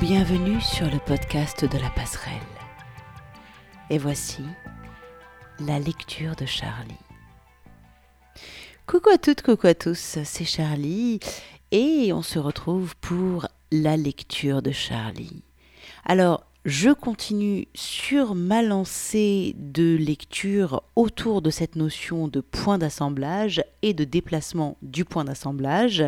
Bienvenue sur le podcast de la passerelle. Et voici la lecture de Charlie. Coucou à toutes, coucou à tous, c'est Charlie et on se retrouve pour la lecture de Charlie. Alors, je continue sur ma lancée de lecture autour de cette notion de point d'assemblage et de déplacement du point d'assemblage.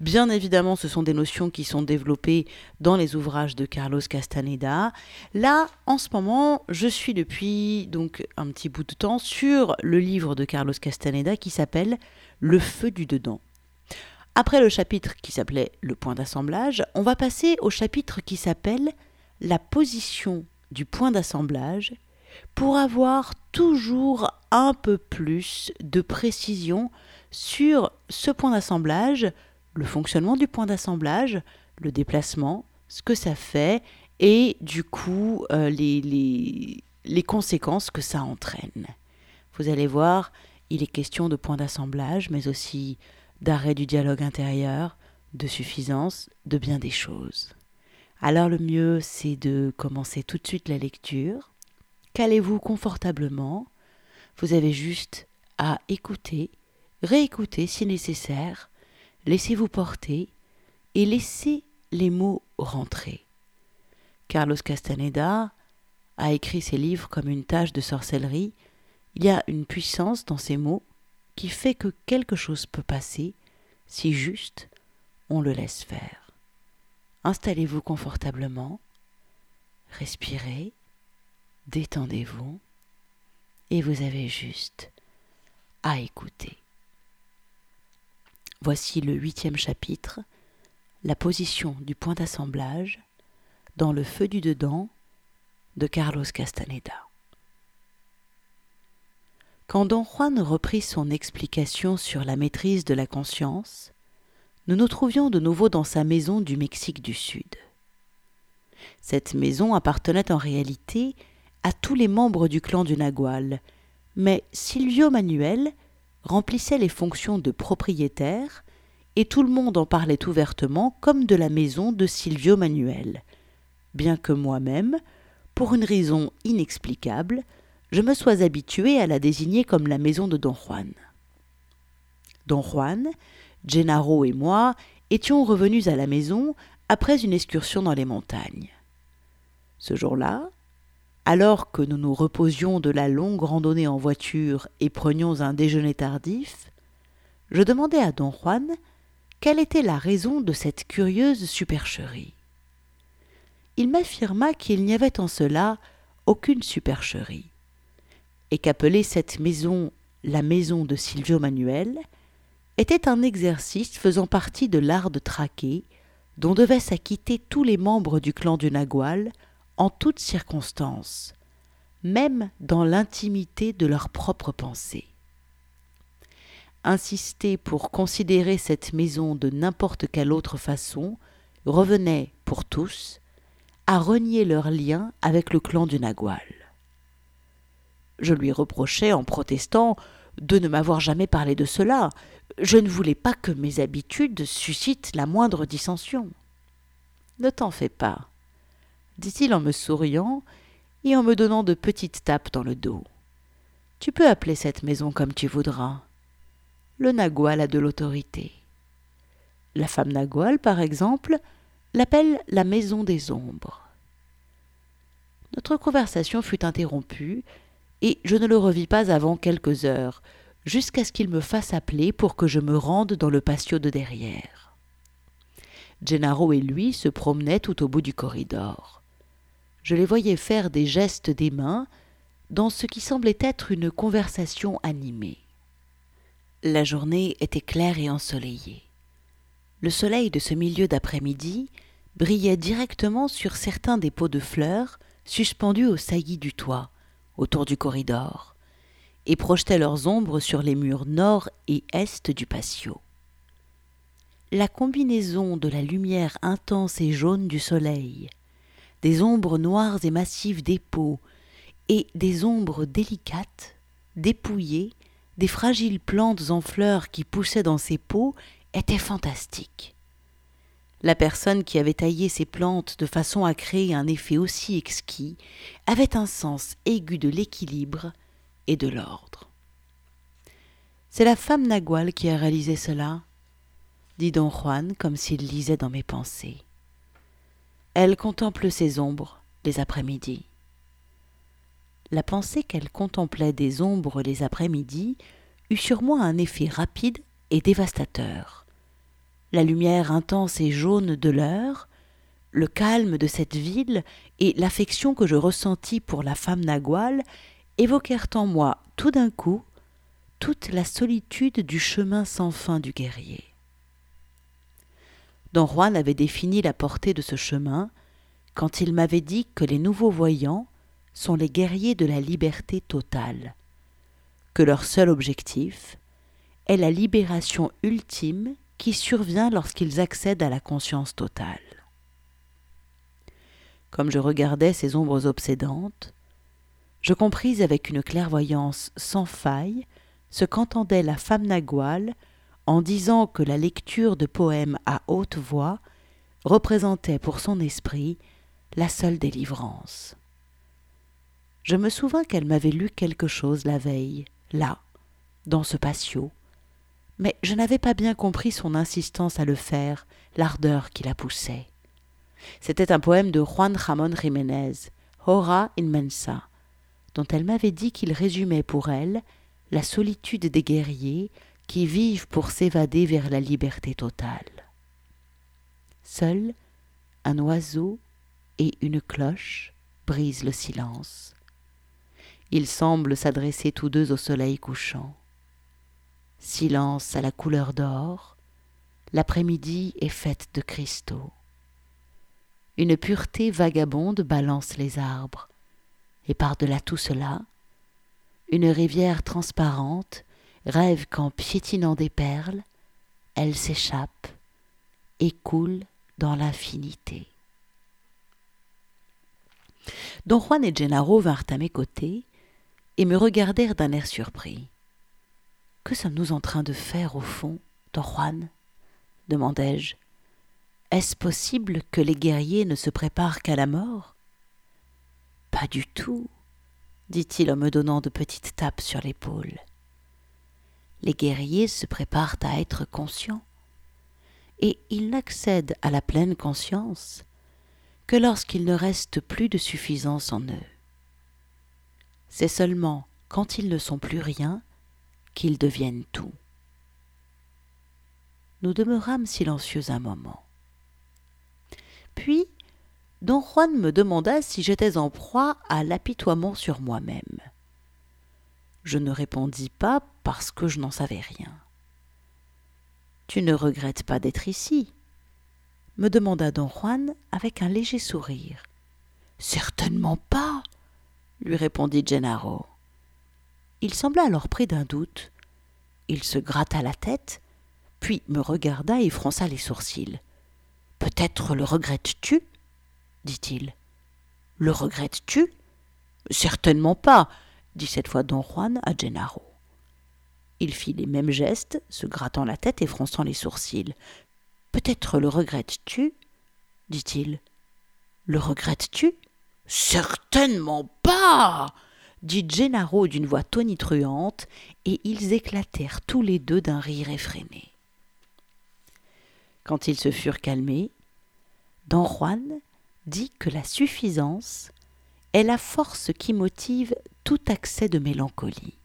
Bien évidemment, ce sont des notions qui sont développées dans les ouvrages de Carlos Castaneda. Là, en ce moment, je suis depuis donc un petit bout de temps sur le livre de Carlos Castaneda qui s'appelle Le feu du dedans. Après le chapitre qui s'appelait Le point d'assemblage, on va passer au chapitre qui s'appelle la position du point d'assemblage pour avoir toujours un peu plus de précision sur ce point d'assemblage, le fonctionnement du point d'assemblage, le déplacement, ce que ça fait et du coup euh, les, les, les conséquences que ça entraîne. Vous allez voir, il est question de point d'assemblage, mais aussi d'arrêt du dialogue intérieur, de suffisance, de bien des choses. Alors le mieux, c'est de commencer tout de suite la lecture. Calez-vous confortablement. Vous avez juste à écouter, réécouter si nécessaire. Laissez-vous porter et laissez les mots rentrer. Carlos Castaneda a écrit ses livres comme une tâche de sorcellerie. Il y a une puissance dans ces mots qui fait que quelque chose peut passer si juste on le laisse faire. Installez-vous confortablement, respirez, détendez-vous et vous avez juste à écouter. Voici le huitième chapitre, la position du point d'assemblage dans le feu du dedans de Carlos Castaneda. Quand Don Juan reprit son explication sur la maîtrise de la conscience, nous nous trouvions de nouveau dans sa maison du Mexique du Sud. Cette maison appartenait en réalité à tous les membres du clan du Nagual, mais Silvio Manuel remplissait les fonctions de propriétaire et tout le monde en parlait ouvertement comme de la maison de Silvio Manuel, bien que moi-même, pour une raison inexplicable, je me sois habitué à la désigner comme la maison de Don Juan. Don Juan Gennaro et moi étions revenus à la maison après une excursion dans les montagnes. Ce jour-là, alors que nous nous reposions de la longue randonnée en voiture et prenions un déjeuner tardif, je demandai à don Juan quelle était la raison de cette curieuse supercherie. Il m'affirma qu'il n'y avait en cela aucune supercherie, et qu'appeler cette maison la maison de Silvio Manuel était un exercice faisant partie de l'art de traquer, dont devaient s'acquitter tous les membres du clan du Nagual en toutes circonstances, même dans l'intimité de leurs propres pensées. Insister pour considérer cette maison de n'importe quelle autre façon revenait, pour tous, à renier leur lien avec le clan du Nagual. Je lui reprochais en protestant de ne m'avoir jamais parlé de cela, je ne voulais pas que mes habitudes suscitent la moindre dissension. Ne t'en fais pas, dit-il en me souriant et en me donnant de petites tapes dans le dos. Tu peux appeler cette maison comme tu voudras. Le Nagual a de l'autorité. La femme Nagual, par exemple, l'appelle la maison des ombres. Notre conversation fut interrompue, et je ne le revis pas avant quelques heures, jusqu'à ce qu'il me fasse appeler pour que je me rende dans le patio de derrière. Gennaro et lui se promenaient tout au bout du corridor. Je les voyais faire des gestes des mains dans ce qui semblait être une conversation animée. La journée était claire et ensoleillée. Le soleil de ce milieu d'après-midi brillait directement sur certains des pots de fleurs suspendus aux saillies du toit, autour du corridor et projetaient leurs ombres sur les murs nord et est du patio. La combinaison de la lumière intense et jaune du soleil, des ombres noires et massives des pots, et des ombres délicates, dépouillées, des fragiles plantes en fleurs qui poussaient dans ces pots était fantastique. La personne qui avait taillé ces plantes de façon à créer un effet aussi exquis avait un sens aigu de l'équilibre et de l'ordre. C'est la femme Nagual qui a réalisé cela, dit don Juan comme s'il lisait dans mes pensées. Elle contemple ses ombres les après-midi. La pensée qu'elle contemplait des ombres les après-midi eut sur moi un effet rapide et dévastateur la lumière intense et jaune de l'heure, le calme de cette ville et l'affection que je ressentis pour la femme naguale évoquèrent en moi tout d'un coup toute la solitude du chemin sans fin du guerrier. Don Juan avait défini la portée de ce chemin quand il m'avait dit que les nouveaux voyants sont les guerriers de la liberté totale, que leur seul objectif est la libération ultime qui survient lorsqu'ils accèdent à la conscience totale. Comme je regardais ces ombres obsédantes, je compris avec une clairvoyance sans faille ce qu'entendait la femme naguale en disant que la lecture de poèmes à haute voix représentait pour son esprit la seule délivrance. Je me souvins qu'elle m'avait lu quelque chose la veille, là, dans ce patio, mais je n'avais pas bien compris son insistance à le faire, l'ardeur qui la poussait. C'était un poème de Juan Ramón Jiménez, Hora Inmensa, dont elle m'avait dit qu'il résumait pour elle la solitude des guerriers qui vivent pour s'évader vers la liberté totale. Seul un oiseau et une cloche brisent le silence. Ils semblent s'adresser tous deux au soleil couchant silence à la couleur d'or, l'après-midi est faite de cristaux. Une pureté vagabonde balance les arbres, et par-delà tout cela, une rivière transparente rêve qu'en piétinant des perles, elle s'échappe et coule dans l'infinité. Don Juan et Gennaro vinrent à mes côtés et me regardèrent d'un air surpris. Que sommes-nous en train de faire au fond, Don Juan? demandai-je. Est-ce possible que les guerriers ne se préparent qu'à la mort? Pas du tout, dit-il en me donnant de petites tapes sur l'épaule. Les guerriers se préparent à être conscients, et ils n'accèdent à la pleine conscience que lorsqu'il ne reste plus de suffisance en eux. C'est seulement quand ils ne sont plus rien qu'ils deviennent tout. Nous demeurâmes silencieux un moment. Puis, don Juan me demanda si j'étais en proie à l'apitoiement sur moi-même. Je ne répondis pas parce que je n'en savais rien. Tu ne regrettes pas d'être ici? me demanda don Juan avec un léger sourire. Certainement pas, lui répondit Gennaro. Il sembla alors pris d'un doute. Il se gratta la tête, puis me regarda et fronça les sourcils. Peut-être le regrettes-tu? Dit-il. Le regrettes-tu? Certainement pas, dit cette fois don Juan à Gennaro. Il fit les mêmes gestes, se grattant la tête et fronçant les sourcils. Peut-être le regrettes-tu? dit-il. Le regrettes-tu? Certainement pas dit Gennaro d'une voix tonitruante, et ils éclatèrent tous les deux d'un rire effréné. Quand ils se furent calmés, Don Juan dit que la suffisance est la force qui motive tout accès de mélancolie.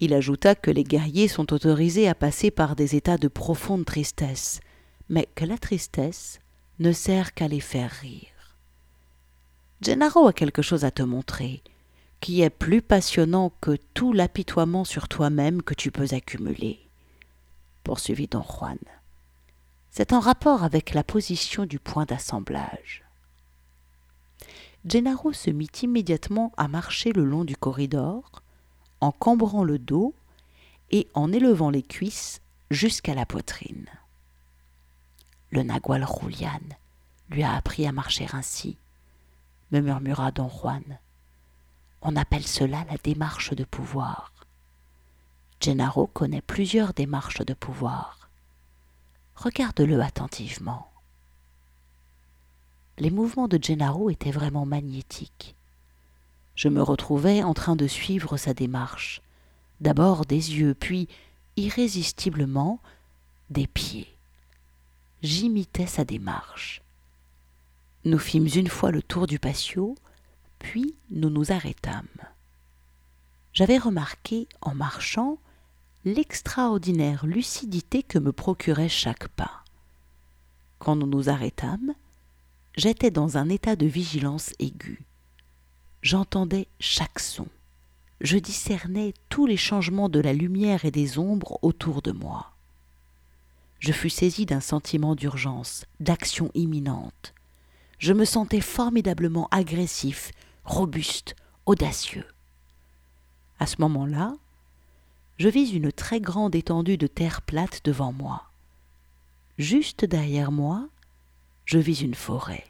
Il ajouta que les guerriers sont autorisés à passer par des états de profonde tristesse, mais que la tristesse ne sert qu'à les faire rire. Gennaro a quelque chose à te montrer, qui est plus passionnant que tout l'apitoiement sur toi-même que tu peux accumuler, poursuivit don Juan. C'est en rapport avec la position du point d'assemblage. Gennaro se mit immédiatement à marcher le long du corridor, en cambrant le dos et en élevant les cuisses jusqu'à la poitrine. Le nagual Julian lui a appris à marcher ainsi, me murmura don Juan. On appelle cela la démarche de pouvoir. Gennaro connaît plusieurs démarches de pouvoir. Regarde-le attentivement. Les mouvements de Gennaro étaient vraiment magnétiques. Je me retrouvais en train de suivre sa démarche, d'abord des yeux, puis, irrésistiblement, des pieds. J'imitais sa démarche. Nous fîmes une fois le tour du patio, puis nous nous arrêtâmes. J'avais remarqué, en marchant, l'extraordinaire lucidité que me procurait chaque pas. Quand nous nous arrêtâmes, j'étais dans un état de vigilance aiguë. J'entendais chaque son. Je discernais tous les changements de la lumière et des ombres autour de moi. Je fus saisi d'un sentiment d'urgence, d'action imminente. Je me sentais formidablement agressif, robuste, audacieux. À ce moment-là, je vis une très grande étendue de terre plate devant moi. Juste derrière moi, je vis une forêt.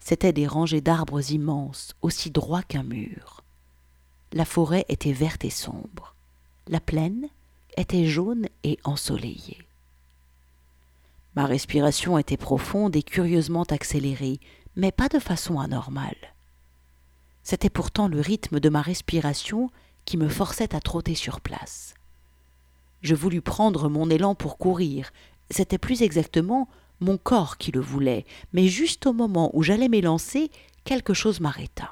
C'étaient des rangées d'arbres immenses, aussi droits qu'un mur. La forêt était verte et sombre. La plaine était jaune et ensoleillée. Ma respiration était profonde et curieusement accélérée, mais pas de façon anormale. C'était pourtant le rythme de ma respiration qui me forçait à trotter sur place. Je voulus prendre mon élan pour courir. C'était plus exactement mon corps qui le voulait, mais juste au moment où j'allais m'élancer, quelque chose m'arrêta.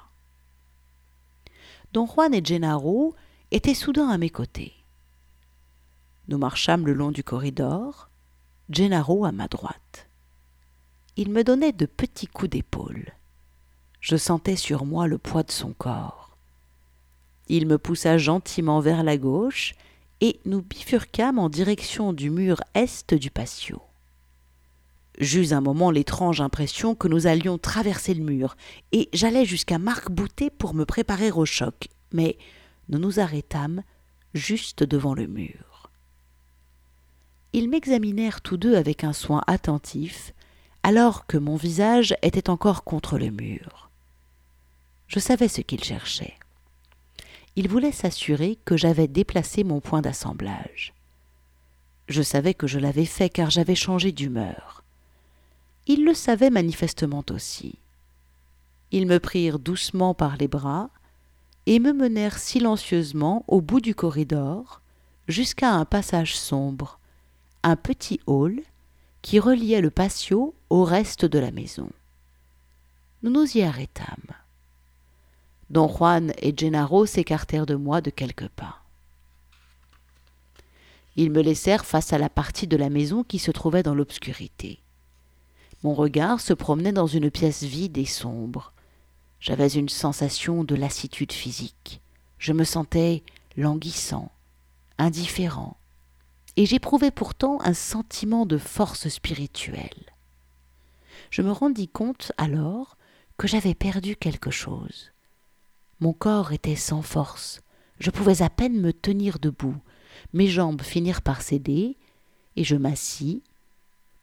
Don Juan et Gennaro étaient soudain à mes côtés. Nous marchâmes le long du corridor, Gennaro à ma droite. Il me donnait de petits coups d'épaule. Je sentais sur moi le poids de son corps. Il me poussa gentiment vers la gauche, et nous bifurquâmes en direction du mur est du patio. J'eus un moment l'étrange impression que nous allions traverser le mur, et j'allais jusqu'à m'arc-bouter pour me préparer au choc, mais nous nous arrêtâmes juste devant le mur. Ils m'examinèrent tous deux avec un soin attentif, alors que mon visage était encore contre le mur. Je savais ce qu'ils cherchaient. Ils voulaient s'assurer que j'avais déplacé mon point d'assemblage. Je savais que je l'avais fait car j'avais changé d'humeur. Ils le savaient manifestement aussi. Ils me prirent doucement par les bras et me menèrent silencieusement au bout du corridor jusqu'à un passage sombre, un petit hall qui reliait le patio au reste de la maison. Nous nous y arrêtâmes. Don Juan et Gennaro s'écartèrent de moi de quelques pas. Ils me laissèrent face à la partie de la maison qui se trouvait dans l'obscurité. Mon regard se promenait dans une pièce vide et sombre. J'avais une sensation de lassitude physique. Je me sentais languissant, indifférent, et j'éprouvais pourtant un sentiment de force spirituelle. Je me rendis compte alors que j'avais perdu quelque chose. Mon corps était sans force, je pouvais à peine me tenir debout, mes jambes finirent par céder, et je m'assis,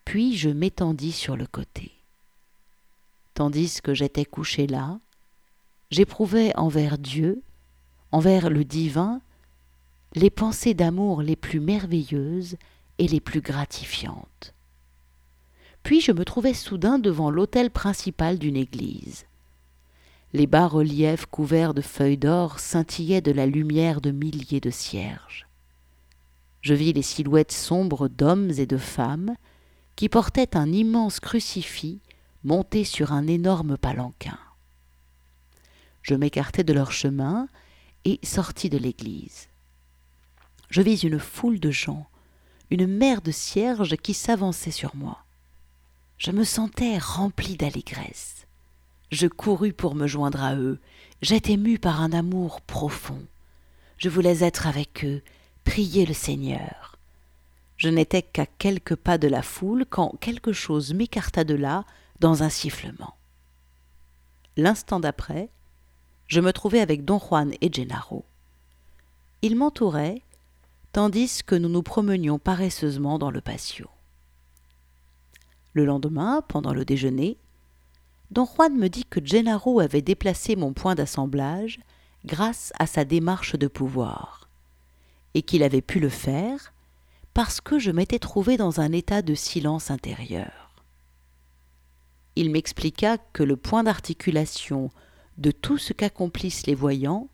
puis je m'étendis sur le côté. Tandis que j'étais couché là, j'éprouvais envers Dieu, envers le divin, les pensées d'amour les plus merveilleuses et les plus gratifiantes. Puis je me trouvais soudain devant l'autel principal d'une église. Les bas-reliefs couverts de feuilles d'or scintillaient de la lumière de milliers de cierges. Je vis les silhouettes sombres d'hommes et de femmes qui portaient un immense crucifix monté sur un énorme palanquin. Je m'écartai de leur chemin et sortis de l'église. Je vis une foule de gens, une mer de cierges qui s'avançaient sur moi. Je me sentais rempli d'allégresse. Je courus pour me joindre à eux. J'étais mu par un amour profond. Je voulais être avec eux, prier le Seigneur. Je n'étais qu'à quelques pas de la foule quand quelque chose m'écarta de là dans un sifflement. L'instant d'après, je me trouvais avec Don Juan et Gennaro. Ils m'entouraient, tandis que nous nous promenions paresseusement dans le patio. Le lendemain, pendant le déjeuner, Don Juan me dit que Gennaro avait déplacé mon point d'assemblage grâce à sa démarche de pouvoir, et qu'il avait pu le faire parce que je m'étais trouvé dans un état de silence intérieur. Il m'expliqua que le point d'articulation de tout ce qu'accomplissent les voyants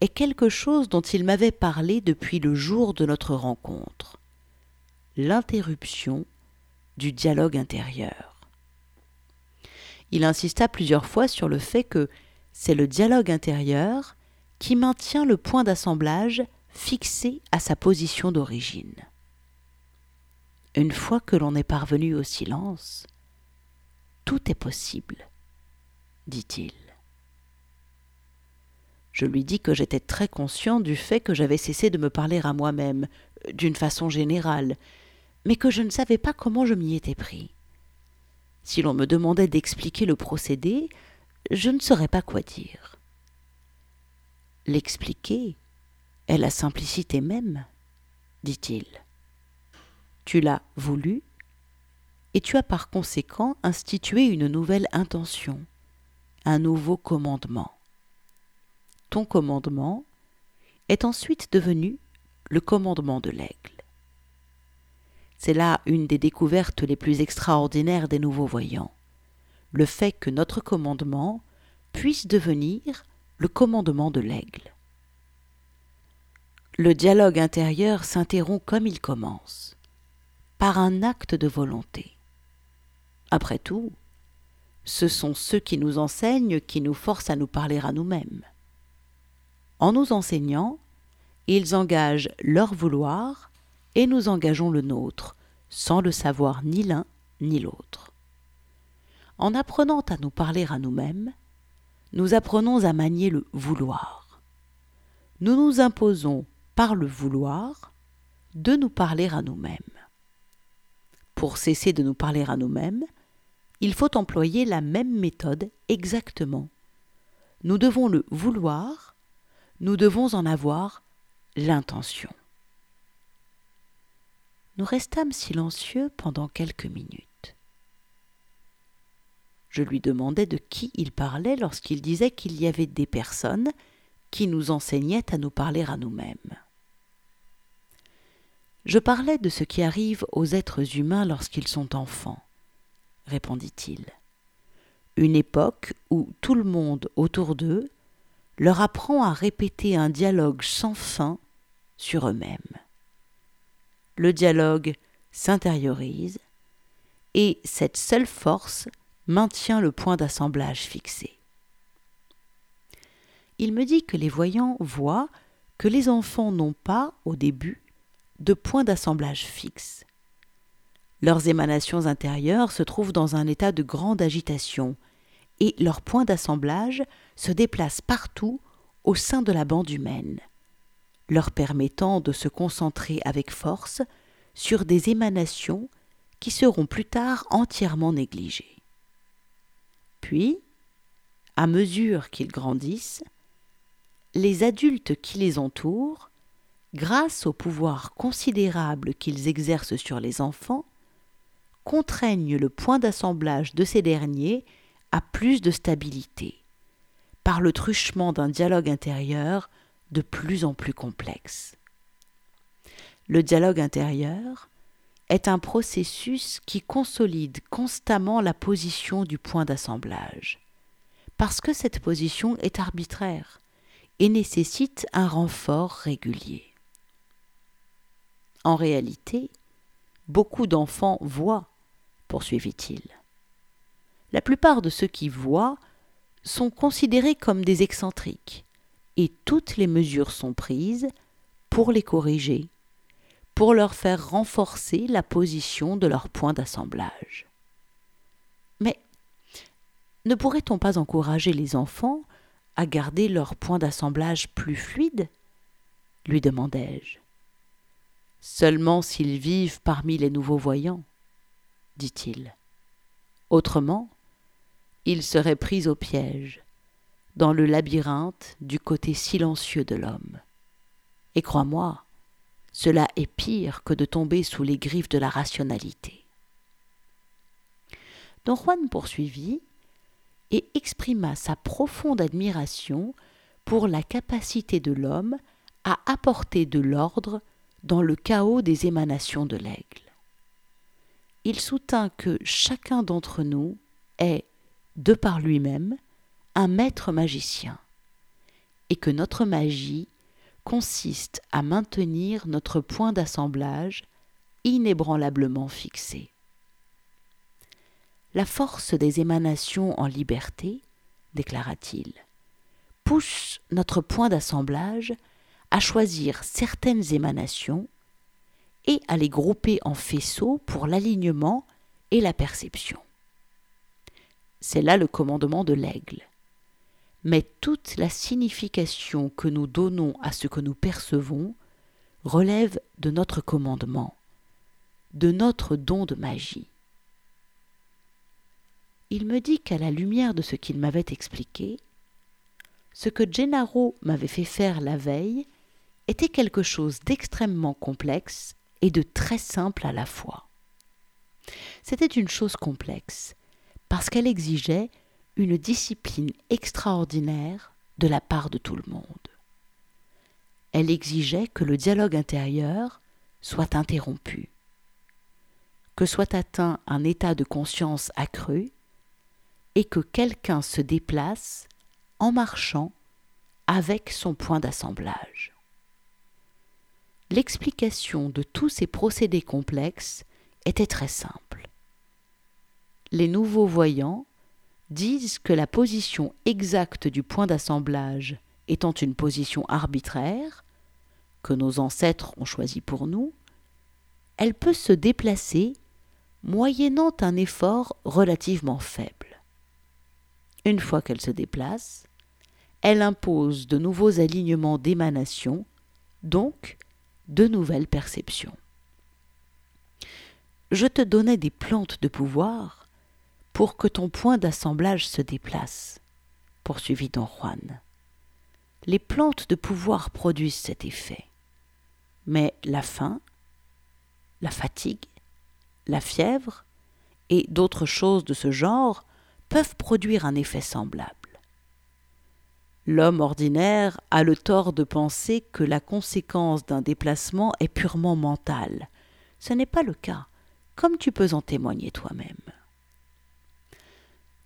est quelque chose dont il m'avait parlé depuis le jour de notre rencontre l'interruption du dialogue intérieur. Il insista plusieurs fois sur le fait que c'est le dialogue intérieur qui maintient le point d'assemblage fixé à sa position d'origine. Une fois que l'on est parvenu au silence, tout est possible, dit-il. Je lui dis que j'étais très conscient du fait que j'avais cessé de me parler à moi-même, d'une façon générale, mais que je ne savais pas comment je m'y étais pris. Si l'on me demandait d'expliquer le procédé, je ne saurais pas quoi dire. L'expliquer est la simplicité même, dit-il. Tu l'as voulu, et tu as par conséquent institué une nouvelle intention, un nouveau commandement ton commandement est ensuite devenu le commandement de l'aigle. C'est là une des découvertes les plus extraordinaires des nouveaux voyants, le fait que notre commandement puisse devenir le commandement de l'aigle. Le dialogue intérieur s'interrompt comme il commence, par un acte de volonté. Après tout, ce sont ceux qui nous enseignent qui nous forcent à nous parler à nous-mêmes. En nous enseignant, ils engagent leur vouloir et nous engageons le nôtre, sans le savoir ni l'un ni l'autre. En apprenant à nous parler à nous-mêmes, nous apprenons à manier le vouloir. Nous nous imposons par le vouloir de nous parler à nous-mêmes. Pour cesser de nous parler à nous-mêmes, il faut employer la même méthode exactement. Nous devons le vouloir nous devons en avoir l'intention. Nous restâmes silencieux pendant quelques minutes. Je lui demandais de qui il parlait lorsqu'il disait qu'il y avait des personnes qui nous enseignaient à nous parler à nous-mêmes. Je parlais de ce qui arrive aux êtres humains lorsqu'ils sont enfants, répondit-il. Une époque où tout le monde autour d'eux leur apprend à répéter un dialogue sans fin sur eux-mêmes. Le dialogue s'intériorise et cette seule force maintient le point d'assemblage fixé. Il me dit que les voyants voient que les enfants n'ont pas, au début, de point d'assemblage fixe. Leurs émanations intérieures se trouvent dans un état de grande agitation, et leur point d'assemblage se déplace partout au sein de la bande humaine, leur permettant de se concentrer avec force sur des émanations qui seront plus tard entièrement négligées. Puis, à mesure qu'ils grandissent, les adultes qui les entourent, grâce au pouvoir considérable qu'ils exercent sur les enfants, contraignent le point d'assemblage de ces derniers à plus de stabilité, par le truchement d'un dialogue intérieur de plus en plus complexe. Le dialogue intérieur est un processus qui consolide constamment la position du point d'assemblage, parce que cette position est arbitraire et nécessite un renfort régulier. En réalité, beaucoup d'enfants voient, poursuivit-il. La plupart de ceux qui voient sont considérés comme des excentriques, et toutes les mesures sont prises pour les corriger, pour leur faire renforcer la position de leur point d'assemblage. Mais ne pourrait-on pas encourager les enfants à garder leur point d'assemblage plus fluide? lui demandai-je. Seulement s'ils vivent parmi les nouveaux voyants, dit-il. Autrement, il serait pris au piège, dans le labyrinthe du côté silencieux de l'homme. Et crois-moi, cela est pire que de tomber sous les griffes de la rationalité. Don Juan poursuivit et exprima sa profonde admiration pour la capacité de l'homme à apporter de l'ordre dans le chaos des émanations de l'aigle. Il soutint que chacun d'entre nous est, de par lui-même, un maître magicien, et que notre magie consiste à maintenir notre point d'assemblage inébranlablement fixé. La force des émanations en liberté, déclara-t-il, pousse notre point d'assemblage à choisir certaines émanations et à les grouper en faisceaux pour l'alignement et la perception. C'est là le commandement de l'aigle. Mais toute la signification que nous donnons à ce que nous percevons relève de notre commandement, de notre don de magie. Il me dit qu'à la lumière de ce qu'il m'avait expliqué, ce que Gennaro m'avait fait faire la veille était quelque chose d'extrêmement complexe et de très simple à la fois. C'était une chose complexe, parce qu'elle exigeait une discipline extraordinaire de la part de tout le monde. Elle exigeait que le dialogue intérieur soit interrompu, que soit atteint un état de conscience accru, et que quelqu'un se déplace en marchant avec son point d'assemblage. L'explication de tous ces procédés complexes était très simple. Les nouveaux voyants disent que la position exacte du point d'assemblage étant une position arbitraire, que nos ancêtres ont choisie pour nous, elle peut se déplacer moyennant un effort relativement faible. Une fois qu'elle se déplace, elle impose de nouveaux alignements d'émanation, donc de nouvelles perceptions. Je te donnais des plantes de pouvoir pour que ton point d'assemblage se déplace, poursuivit don Juan. Les plantes de pouvoir produisent cet effet. Mais la faim, la fatigue, la fièvre et d'autres choses de ce genre peuvent produire un effet semblable. L'homme ordinaire a le tort de penser que la conséquence d'un déplacement est purement mentale. Ce n'est pas le cas, comme tu peux en témoigner toi-même.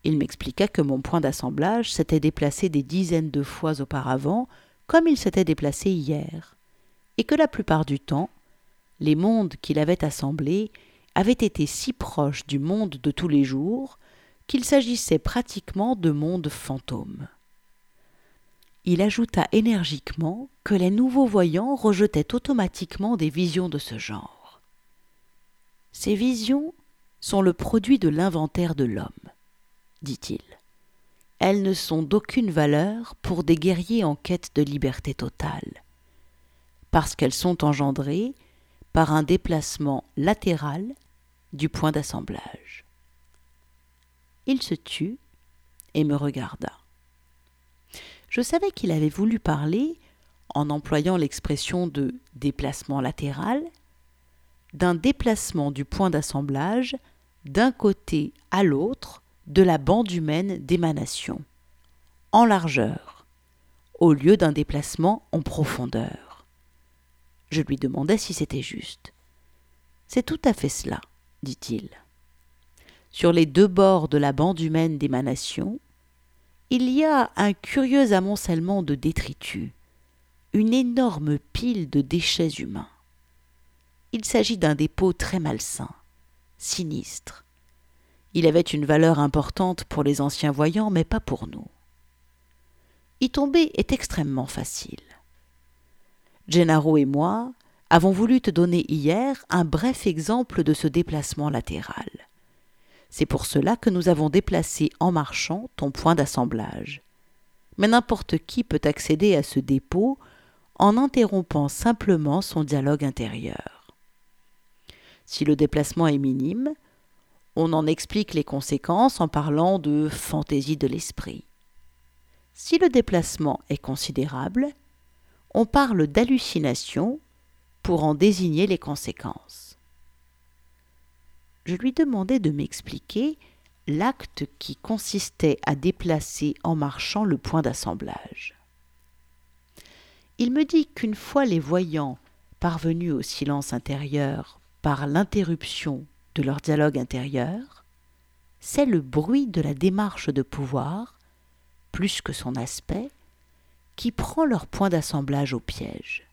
Il m'expliqua que mon point d'assemblage s'était déplacé des dizaines de fois auparavant, comme il s'était déplacé hier, et que la plupart du temps, les mondes qu'il avait assemblés avaient été si proches du monde de tous les jours qu'il s'agissait pratiquement de mondes fantômes il ajouta énergiquement que les nouveaux voyants rejetaient automatiquement des visions de ce genre. Ces visions sont le produit de l'inventaire de l'homme, dit-il. Elles ne sont d'aucune valeur pour des guerriers en quête de liberté totale, parce qu'elles sont engendrées par un déplacement latéral du point d'assemblage. Il se tut et me regarda je savais qu'il avait voulu parler, en employant l'expression de déplacement latéral, d'un déplacement du point d'assemblage d'un côté à l'autre de la bande humaine d'émanation, en largeur, au lieu d'un déplacement en profondeur. Je lui demandai si c'était juste. C'est tout à fait cela, dit-il. Sur les deux bords de la bande humaine d'émanation, il y a un curieux amoncellement de détritus, une énorme pile de déchets humains. Il s'agit d'un dépôt très malsain, sinistre. Il avait une valeur importante pour les anciens voyants, mais pas pour nous. Y tomber est extrêmement facile. Gennaro et moi avons voulu te donner hier un bref exemple de ce déplacement latéral. C'est pour cela que nous avons déplacé en marchant ton point d'assemblage. Mais n'importe qui peut accéder à ce dépôt en interrompant simplement son dialogue intérieur. Si le déplacement est minime, on en explique les conséquences en parlant de fantaisie de l'esprit. Si le déplacement est considérable, on parle d'hallucination pour en désigner les conséquences je lui demandai de m'expliquer l'acte qui consistait à déplacer en marchant le point d'assemblage. Il me dit qu'une fois les voyants parvenus au silence intérieur par l'interruption de leur dialogue intérieur, c'est le bruit de la démarche de pouvoir, plus que son aspect, qui prend leur point d'assemblage au piège.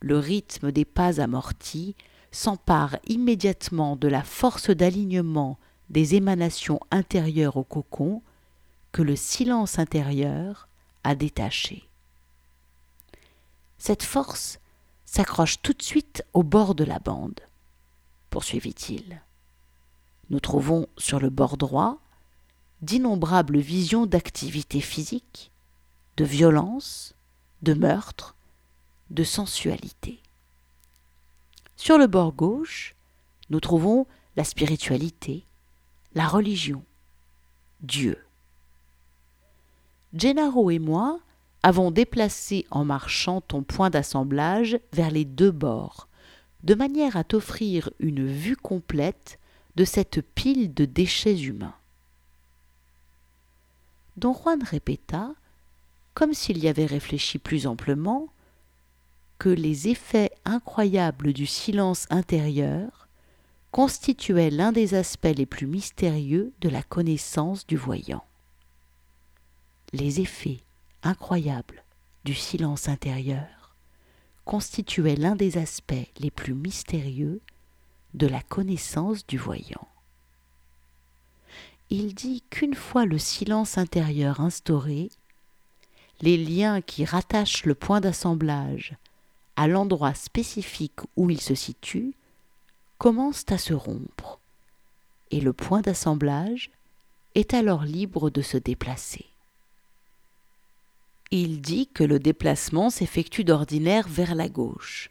Le rythme des pas amortis s'empare immédiatement de la force d'alignement des émanations intérieures au cocon que le silence intérieur a détaché. Cette force s'accroche tout de suite au bord de la bande, poursuivit-il. Nous trouvons sur le bord droit d'innombrables visions d'activité physique, de violence, de meurtre, de sensualité. Sur le bord gauche, nous trouvons la spiritualité, la religion, Dieu. Gennaro et moi avons déplacé en marchant ton point d'assemblage vers les deux bords, de manière à t'offrir une vue complète de cette pile de déchets humains. Don Juan répéta, comme s'il y avait réfléchi plus amplement, que les effets incroyables du silence intérieur constituaient l'un des aspects les plus mystérieux de la connaissance du voyant. Les effets incroyables du silence intérieur constituaient l'un des aspects les plus mystérieux de la connaissance du voyant. Il dit qu'une fois le silence intérieur instauré, les liens qui rattachent le point d'assemblage à l'endroit spécifique où il se situe commencent à se rompre, et le point d'assemblage est alors libre de se déplacer. Il dit que le déplacement s'effectue d'ordinaire vers la gauche,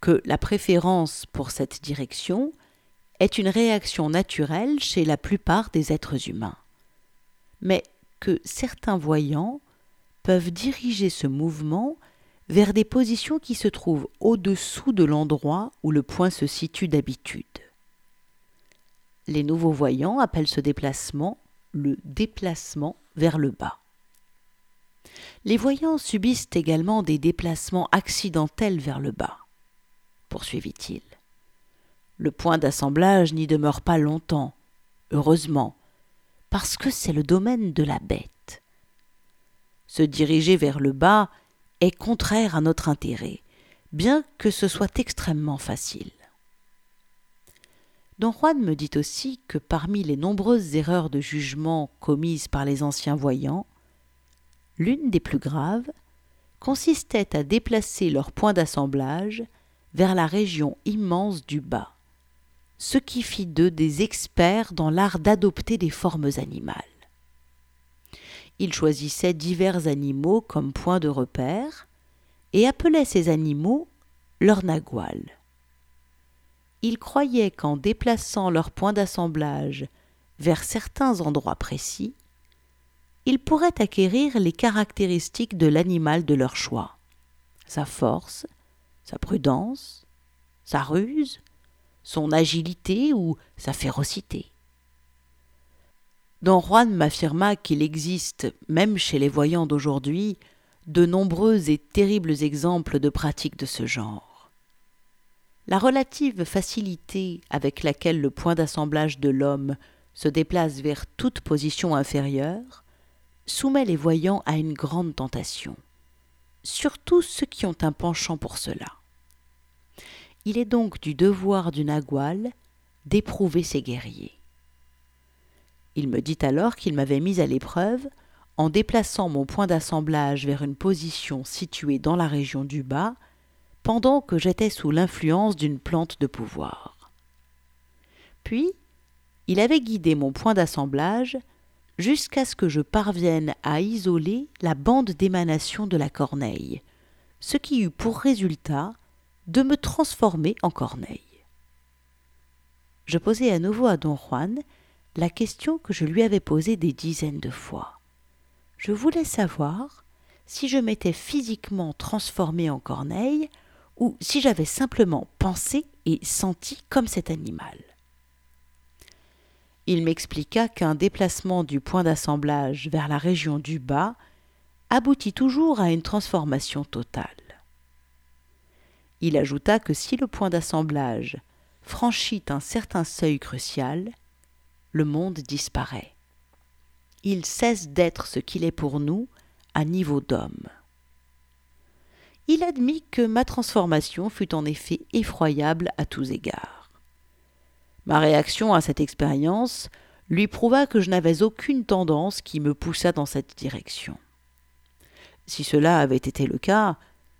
que la préférence pour cette direction est une réaction naturelle chez la plupart des êtres humains, mais que certains voyants peuvent diriger ce mouvement vers des positions qui se trouvent au-dessous de l'endroit où le point se situe d'habitude. Les nouveaux voyants appellent ce déplacement le déplacement vers le bas. Les voyants subissent également des déplacements accidentels vers le bas, poursuivit-il. Le point d'assemblage n'y demeure pas longtemps, heureusement, parce que c'est le domaine de la bête. Se diriger vers le bas est contraire à notre intérêt, bien que ce soit extrêmement facile. Don Juan me dit aussi que parmi les nombreuses erreurs de jugement commises par les anciens voyants, l'une des plus graves consistait à déplacer leur point d'assemblage vers la région immense du bas, ce qui fit d'eux des experts dans l'art d'adopter des formes animales. Ils choisissaient divers animaux comme point de repère et appelaient ces animaux leurs naguals. Ils croyaient qu'en déplaçant leur point d'assemblage vers certains endroits précis, ils pourraient acquérir les caractéristiques de l'animal de leur choix sa force, sa prudence, sa ruse, son agilité ou sa férocité. Don Juan m'affirma qu'il existe, même chez les voyants d'aujourd'hui, de nombreux et terribles exemples de pratiques de ce genre. La relative facilité avec laquelle le point d'assemblage de l'homme se déplace vers toute position inférieure soumet les voyants à une grande tentation, surtout ceux qui ont un penchant pour cela. Il est donc du devoir du nagual d'éprouver ses guerriers. Il me dit alors qu'il m'avait mis à l'épreuve en déplaçant mon point d'assemblage vers une position située dans la région du bas, pendant que j'étais sous l'influence d'une plante de pouvoir. Puis, il avait guidé mon point d'assemblage jusqu'à ce que je parvienne à isoler la bande d'émanation de la corneille, ce qui eut pour résultat de me transformer en corneille. Je posai à nouveau à don Juan la question que je lui avais posée des dizaines de fois. Je voulais savoir si je m'étais physiquement transformé en corneille ou si j'avais simplement pensé et senti comme cet animal. Il m'expliqua qu'un déplacement du point d'assemblage vers la région du bas aboutit toujours à une transformation totale. Il ajouta que si le point d'assemblage franchit un certain seuil crucial, le monde disparaît. Il cesse d'être ce qu'il est pour nous à niveau d'homme. Il admit que ma transformation fut en effet effroyable à tous égards. Ma réaction à cette expérience lui prouva que je n'avais aucune tendance qui me poussât dans cette direction. Si cela avait été le cas,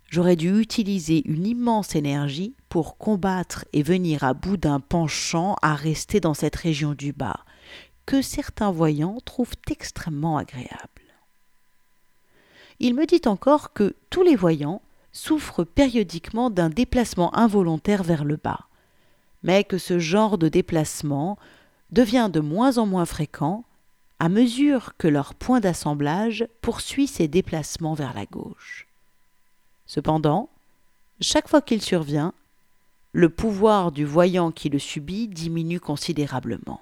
j'aurais dû utiliser une immense énergie pour combattre et venir à bout d'un penchant à rester dans cette région du bas, que certains voyants trouvent extrêmement agréable. Il me dit encore que tous les voyants souffrent périodiquement d'un déplacement involontaire vers le bas, mais que ce genre de déplacement devient de moins en moins fréquent à mesure que leur point d'assemblage poursuit ses déplacements vers la gauche. Cependant, chaque fois qu'il survient, le pouvoir du voyant qui le subit diminue considérablement.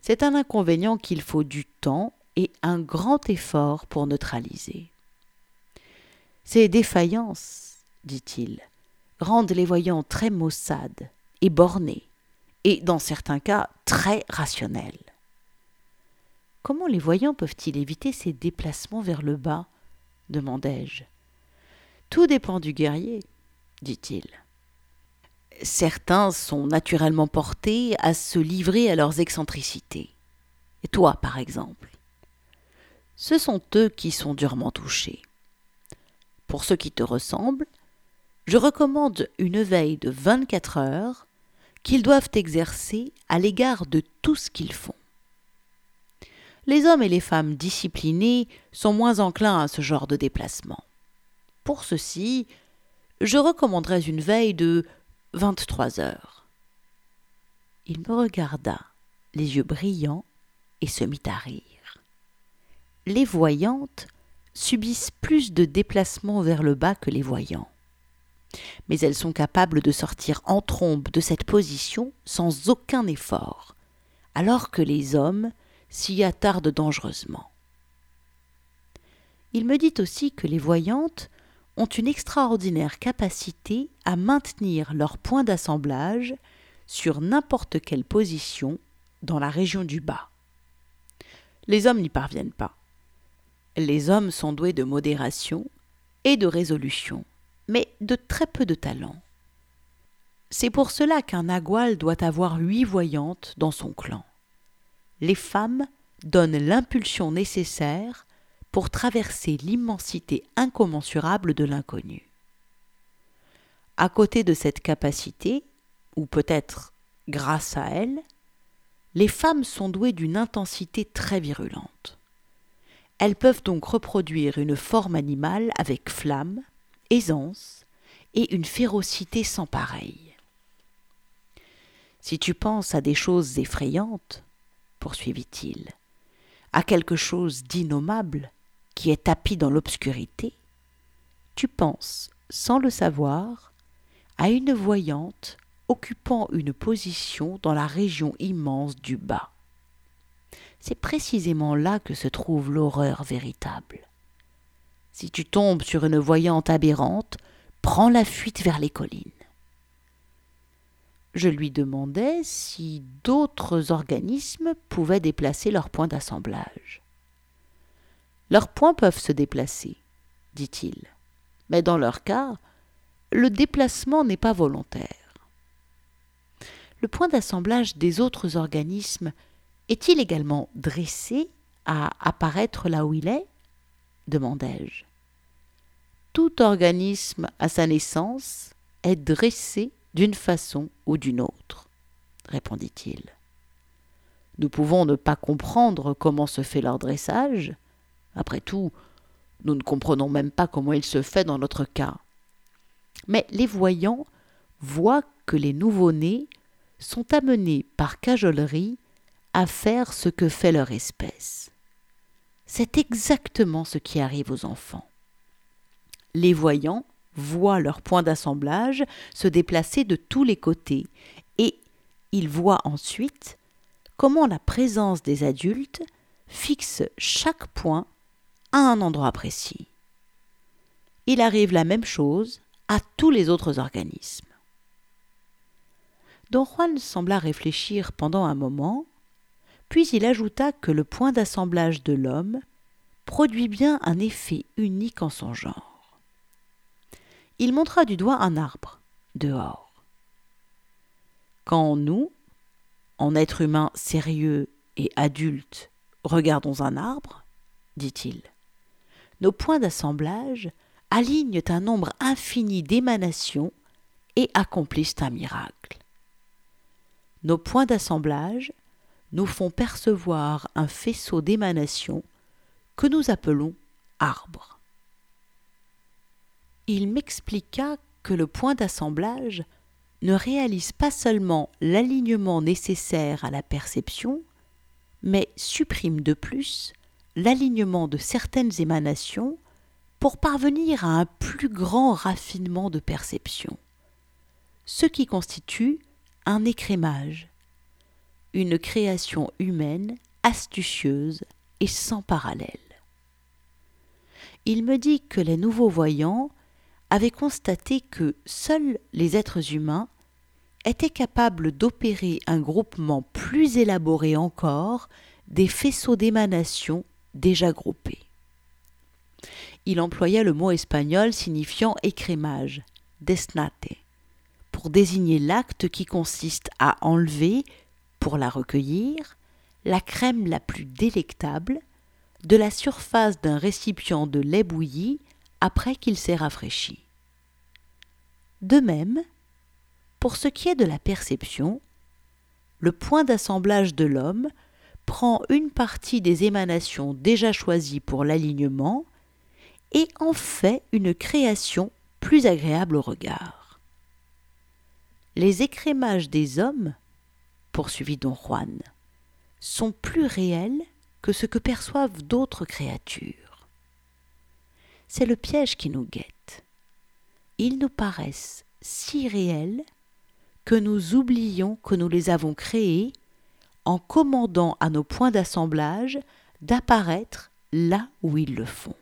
C'est un inconvénient qu'il faut du temps et un grand effort pour neutraliser. Ces défaillances, dit-il, rendent les voyants très maussades et bornés, et dans certains cas très rationnels. Comment les voyants peuvent-ils éviter ces déplacements vers le bas? demandai-je. Tout dépend du guerrier, dit-il. Certains sont naturellement portés à se livrer à leurs excentricités. Et toi, par exemple. Ce sont eux qui sont durement touchés. Pour ceux qui te ressemblent, je recommande une veille de 24 heures qu'ils doivent exercer à l'égard de tout ce qu'ils font. Les hommes et les femmes disciplinés sont moins enclins à ce genre de déplacement. Pour ceci, je recommanderais une veille de 23 heures. Il me regarda, les yeux brillants, et se mit à rire. Les voyantes subissent plus de déplacements vers le bas que les voyants mais elles sont capables de sortir en trombe de cette position sans aucun effort, alors que les hommes s'y attardent dangereusement. Il me dit aussi que les voyantes ont une extraordinaire capacité à maintenir leur point d'assemblage sur n'importe quelle position dans la région du bas. Les hommes n'y parviennent pas. Les hommes sont doués de modération et de résolution mais de très peu de talent. C'est pour cela qu'un nagual doit avoir huit voyantes dans son clan. Les femmes donnent l'impulsion nécessaire pour traverser l'immensité incommensurable de l'inconnu. À côté de cette capacité, ou peut-être grâce à elle, les femmes sont douées d'une intensité très virulente. Elles peuvent donc reproduire une forme animale avec flamme, aisance et une férocité sans pareille. Si tu penses à des choses effrayantes, poursuivit-il, à quelque chose d'innommable qui est tapis dans l'obscurité, tu penses, sans le savoir, à une voyante occupant une position dans la région immense du bas. C'est précisément là que se trouve l'horreur véritable. Si tu tombes sur une voyante aberrante, prends la fuite vers les collines. Je lui demandai si d'autres organismes pouvaient déplacer leurs points d'assemblage. Leurs points peuvent se déplacer, dit-il, mais dans leur cas, le déplacement n'est pas volontaire. Le point d'assemblage des autres organismes est-il également dressé à apparaître là où il est? demandai-je tout organisme à sa naissance est dressé d'une façon ou d'une autre, répondit-il. Nous pouvons ne pas comprendre comment se fait leur dressage. Après tout, nous ne comprenons même pas comment il se fait dans notre cas. Mais les voyants voient que les nouveau-nés sont amenés par cajolerie à faire ce que fait leur espèce. C'est exactement ce qui arrive aux enfants les voyants voient leur point d'assemblage se déplacer de tous les côtés et ils voient ensuite comment la présence des adultes fixe chaque point à un endroit précis. Il arrive la même chose à tous les autres organismes. Don Juan sembla réfléchir pendant un moment, puis il ajouta que le point d'assemblage de l'homme produit bien un effet unique en son genre. Il montra du doigt un arbre, dehors. Quand nous, en êtres humains sérieux et adultes, regardons un arbre, dit-il, nos points d'assemblage alignent un nombre infini d'émanations et accomplissent un miracle. Nos points d'assemblage nous font percevoir un faisceau d'émanations que nous appelons arbre. Il m'expliqua que le point d'assemblage ne réalise pas seulement l'alignement nécessaire à la perception, mais supprime de plus l'alignement de certaines émanations pour parvenir à un plus grand raffinement de perception, ce qui constitue un écrémage, une création humaine astucieuse et sans parallèle. Il me dit que les nouveaux voyants avaient constaté que seuls les êtres humains étaient capables d'opérer un groupement plus élaboré encore des faisceaux d'émanation déjà groupés. Il employa le mot espagnol signifiant écrémage, desnate, pour désigner l'acte qui consiste à enlever, pour la recueillir, la crème la plus délectable de la surface d'un récipient de lait bouilli après qu'il s'est rafraîchi. De même, pour ce qui est de la perception, le point d'assemblage de l'homme prend une partie des émanations déjà choisies pour l'alignement et en fait une création plus agréable au regard. Les écrémages des hommes, poursuivit don Juan, sont plus réels que ce que perçoivent d'autres créatures. C'est le piège qui nous guette. Ils nous paraissent si réels que nous oublions que nous les avons créés en commandant à nos points d'assemblage d'apparaître là où ils le font.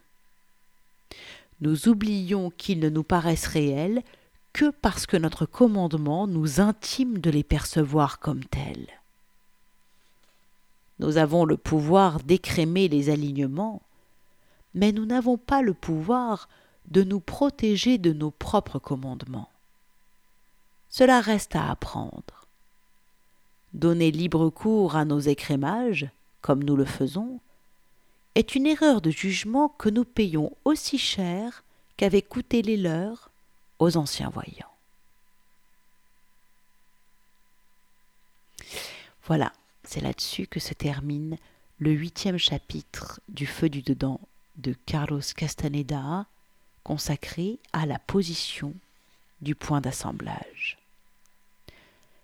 Nous oublions qu'ils ne nous paraissent réels que parce que notre commandement nous intime de les percevoir comme tels. Nous avons le pouvoir d'écrémer les alignements, mais nous n'avons pas le pouvoir de nous protéger de nos propres commandements. Cela reste à apprendre donner libre cours à nos écrémages, comme nous le faisons, est une erreur de jugement que nous payons aussi cher qu'avaient coûté les leurs aux anciens voyants. Voilà, c'est là-dessus que se termine le huitième chapitre du Feu du Dedans de Carlos Castaneda, consacré à la position du point d'assemblage.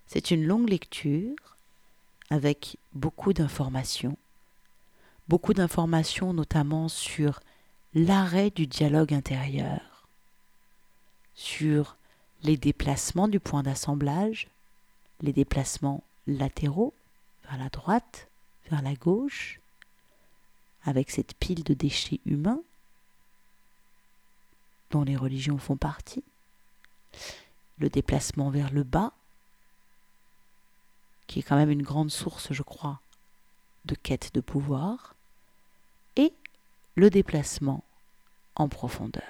C'est une longue lecture avec beaucoup d'informations, beaucoup d'informations notamment sur l'arrêt du dialogue intérieur, sur les déplacements du point d'assemblage, les déplacements latéraux vers la droite, vers la gauche, avec cette pile de déchets humains dont les religions font partie, le déplacement vers le bas, qui est quand même une grande source, je crois, de quête de pouvoir, et le déplacement en profondeur.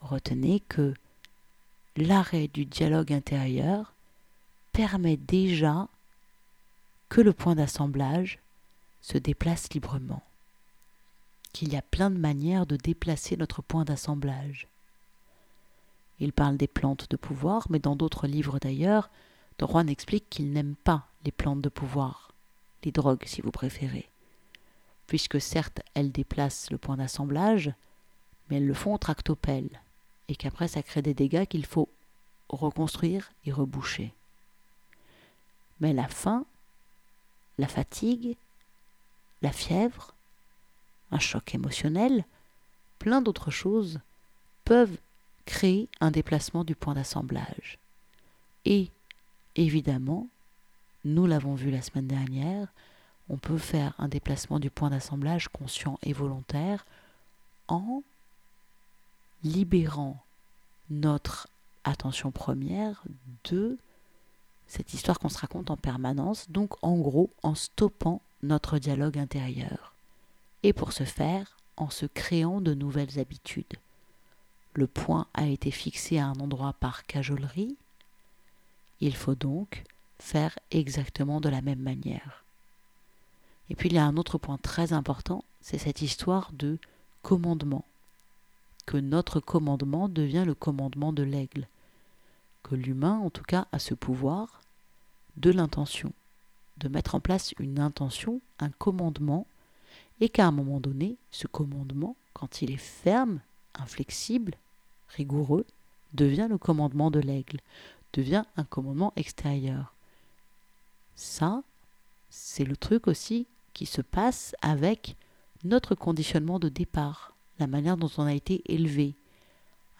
Retenez que l'arrêt du dialogue intérieur permet déjà que le point d'assemblage se déplace librement, qu'il y a plein de manières de déplacer notre point d'assemblage. Il parle des plantes de pouvoir, mais dans d'autres livres d'ailleurs, Don Juan explique qu'il n'aime pas les plantes de pouvoir, les drogues si vous préférez, puisque certes elles déplacent le point d'assemblage, mais elles le font au tractopelle, et qu'après ça crée des dégâts qu'il faut reconstruire et reboucher. Mais la faim, la fatigue, la fièvre, un choc émotionnel, plein d'autres choses peuvent créer un déplacement du point d'assemblage. Et évidemment, nous l'avons vu la semaine dernière, on peut faire un déplacement du point d'assemblage conscient et volontaire en libérant notre attention première de cette histoire qu'on se raconte en permanence, donc en gros en stoppant notre dialogue intérieur. Et pour ce faire, en se créant de nouvelles habitudes. Le point a été fixé à un endroit par cajolerie. Il faut donc faire exactement de la même manière. Et puis il y a un autre point très important, c'est cette histoire de commandement. Que notre commandement devient le commandement de l'aigle. L'humain, en tout cas, a ce pouvoir de l'intention, de mettre en place une intention, un commandement, et qu'à un moment donné, ce commandement, quand il est ferme, inflexible, rigoureux, devient le commandement de l'aigle, devient un commandement extérieur. Ça, c'est le truc aussi qui se passe avec notre conditionnement de départ, la manière dont on a été élevé,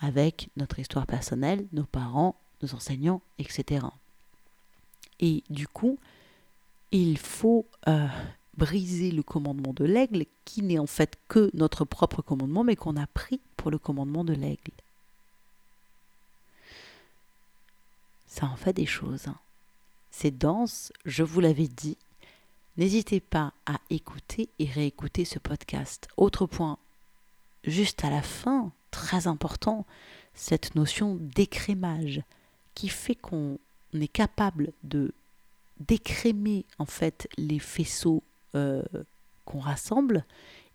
avec notre histoire personnelle, nos parents, nos enseignants, etc. Et du coup, il faut euh, briser le commandement de l'aigle, qui n'est en fait que notre propre commandement, mais qu'on a pris pour le commandement de l'aigle. Ça en fait des choses. Hein. C'est dense, je vous l'avais dit, N'hésitez pas à écouter et réécouter ce podcast. Autre point, juste à la fin, très important, cette notion d'écrémage qui fait qu'on est capable de d'écrémer en fait les faisceaux euh, qu'on rassemble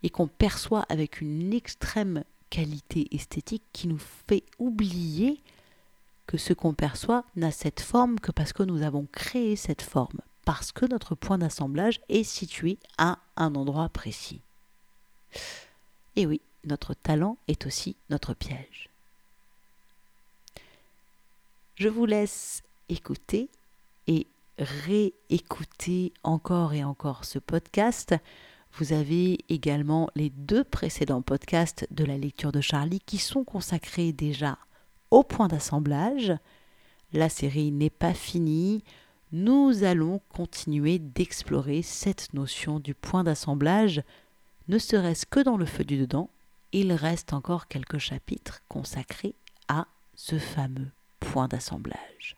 et qu'on perçoit avec une extrême qualité esthétique qui nous fait oublier que ce qu'on perçoit n'a cette forme que parce que nous avons créé cette forme parce que notre point d'assemblage est situé à un endroit précis. Et oui, notre talent est aussi notre piège. Je vous laisse écouter et réécouter encore et encore ce podcast. Vous avez également les deux précédents podcasts de la lecture de Charlie qui sont consacrés déjà au point d'assemblage. La série n'est pas finie nous allons continuer d'explorer cette notion du point d'assemblage, ne serait-ce que dans le feu du dedans, il reste encore quelques chapitres consacrés à ce fameux point d'assemblage.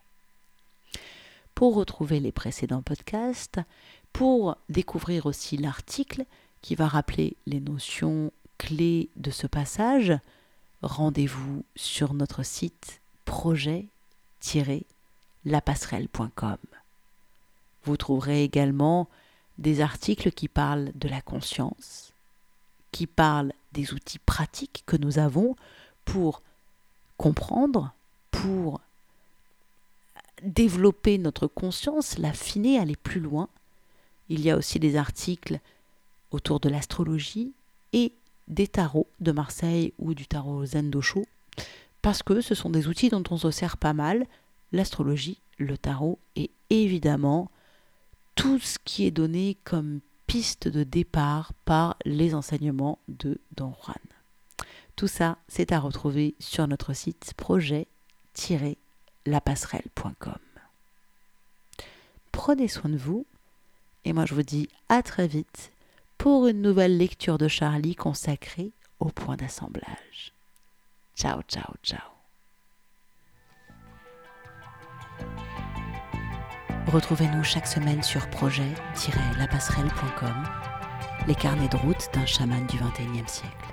Pour retrouver les précédents podcasts, pour découvrir aussi l'article qui va rappeler les notions clés de ce passage, rendez-vous sur notre site projet-lapasserelle.com. Vous trouverez également des articles qui parlent de la conscience, qui parlent des outils pratiques que nous avons pour comprendre, pour développer notre conscience, l'affiner, aller plus loin. Il y a aussi des articles autour de l'astrologie et des tarots de Marseille ou du tarot Zen Dosho, parce que ce sont des outils dont on se sert pas mal, l'astrologie, le tarot et évidemment tout ce qui est donné comme piste de départ par les enseignements de Don Juan. Tout ça, c'est à retrouver sur notre site projet-lapasserelle.com. Prenez soin de vous et moi je vous dis à très vite pour une nouvelle lecture de Charlie consacrée au point d'assemblage. Ciao, ciao, ciao. Retrouvez-nous chaque semaine sur projet-lapasserelle.com, les carnets de route d'un chaman du XXIe siècle.